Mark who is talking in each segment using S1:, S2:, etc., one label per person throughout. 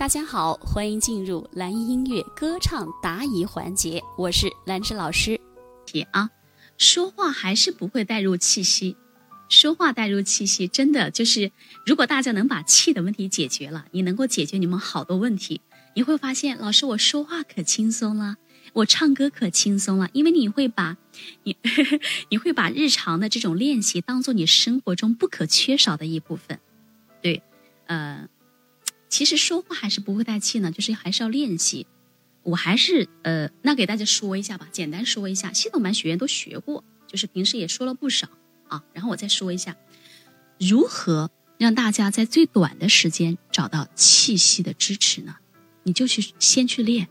S1: 大家好，欢迎进入蓝音音乐歌唱答疑环节，我是兰芝老师。
S2: 题啊，说话还是不会带入气息，说话带入气息，真的就是，如果大家能把气的问题解决了，你能够解决你们好多问题。你会发现，老师我说话可轻松了，我唱歌可轻松了，因为你会把，你你会把日常的这种练习当做你生活中不可缺少的一部分。对，呃。其实说话还是不会带气呢，就是还是要练习。我还是呃，那给大家说一下吧，简单说一下，系统班学员都学过，就是平时也说了不少啊。然后我再说一下，如何让大家在最短的时间找到气息的支持呢？你就去先去练。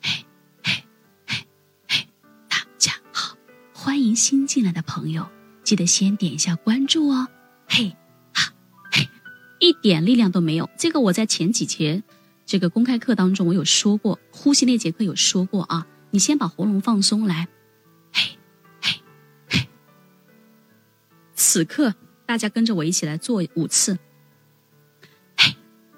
S2: 嘿，嘿，嘿，嘿，大家好，欢迎新进来的朋友，记得先点一下关注哦。嘿。一点力量都没有，这个我在前几节这个公开课当中我有说过，呼吸那节课有说过啊。你先把喉咙放松来，嘿，嘿，嘿。此刻大家跟着我一起来做五次，嘿，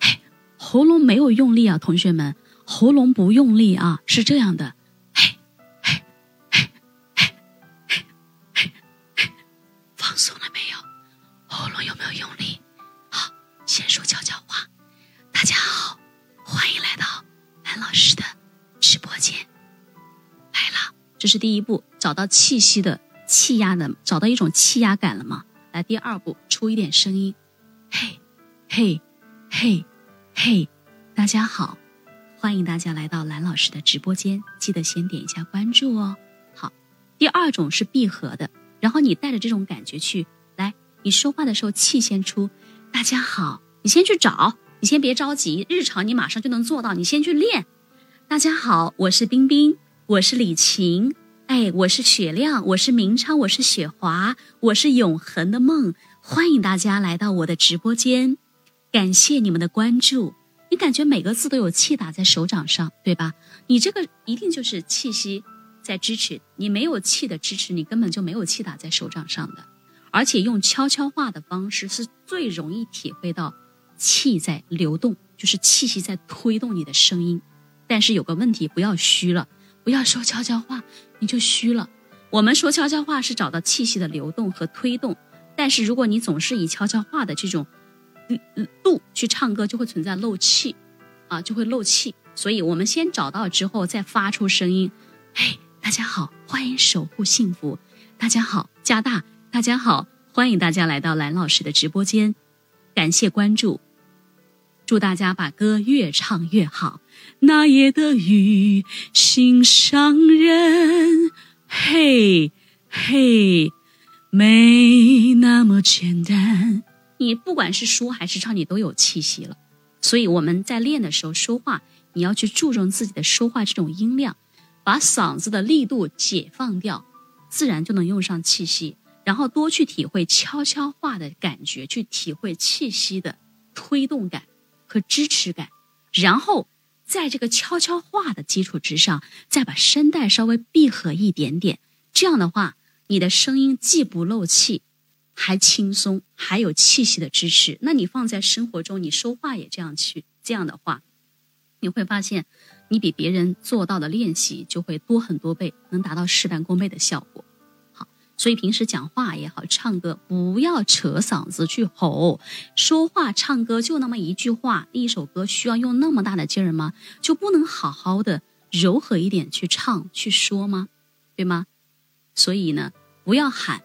S2: 嘿。喉咙没有用力啊，同学们，喉咙不用力啊，是这样的。先说悄悄话，大家好，欢迎来到兰老师的直播间。来了这是第一步，找到气息的气压的，找到一种气压感了吗？来，第二步，出一点声音，嘿，嘿，嘿，嘿，大家好，欢迎大家来到蓝老师的直播间，记得先点一下关注哦。好，第二种是闭合的，然后你带着这种感觉去，来，你说话的时候气先出，大家好，你先去找，你先别着急，日常你马上就能做到，你先去练。大家好，我是冰冰。我是李晴，哎，我是雪亮，我是明昌，我是雪华，我是永恒的梦。欢迎大家来到我的直播间，感谢你们的关注。你感觉每个字都有气打在手掌上，对吧？你这个一定就是气息在支持。你没有气的支持，你根本就没有气打在手掌上的。而且用悄悄话的方式是最容易体会到气在流动，就是气息在推动你的声音。但是有个问题，不要虚了。不要说悄悄话，你就虚了。我们说悄悄话是找到气息的流动和推动，但是如果你总是以悄悄话的这种度去唱歌，就会存在漏气，啊，就会漏气。所以我们先找到之后再发出声音。嘿，大家好，欢迎守护幸福。大家好，加大。大家好，欢迎大家来到蓝老师的直播间，感谢关注。祝大家把歌越唱越好。那夜的雨，心上人，嘿，嘿，没那么简单。你不管是说还是唱，你都有气息了。所以我们在练的时候说话，你要去注重自己的说话这种音量，把嗓子的力度解放掉，自然就能用上气息。然后多去体会悄悄话的感觉，去体会气息的推动感。和支持感，然后在这个悄悄话的基础之上，再把声带稍微闭合一点点。这样的话，你的声音既不漏气，还轻松，还有气息的支持。那你放在生活中，你说话也这样去，这样的话，你会发现，你比别人做到的练习就会多很多倍，能达到事半功倍的效果。所以平时讲话也好，唱歌不要扯嗓子去吼。说话唱歌就那么一句话，一首歌需要用那么大的劲儿吗？就不能好好的柔和一点去唱去说吗？对吗？所以呢，不要喊，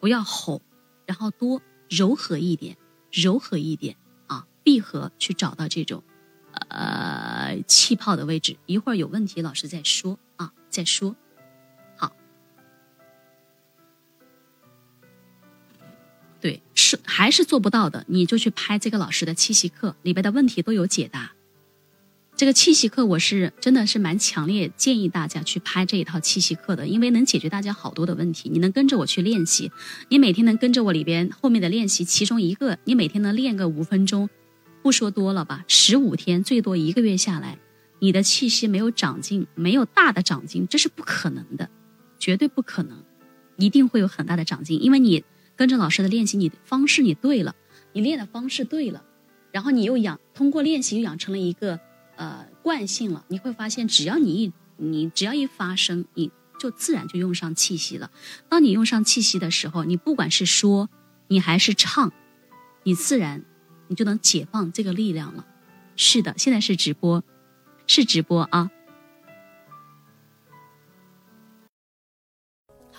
S2: 不要吼，然后多柔和一点，柔和一点啊，闭合去找到这种呃气泡的位置。一会儿有问题，老师再说啊，再说。还是做不到的，你就去拍这个老师的气息课，里边的问题都有解答。这个气息课我是真的是蛮强烈建议大家去拍这一套气息课的，因为能解决大家好多的问题。你能跟着我去练习，你每天能跟着我里边后面的练习，其中一个你每天能练个五分钟，不说多了吧，十五天最多一个月下来，你的气息没有长进，没有大的长进，这是不可能的，绝对不可能，一定会有很大的长进，因为你。跟着老师的练习，你方式你对了，你练的方式对了，然后你又养通过练习又养成了一个呃惯性了，你会发现只要你一你只要一发声，你就自然就用上气息了。当你用上气息的时候，你不管是说，你还是唱，你自然你就能解放这个力量了。是的，现在是直播，是直播啊。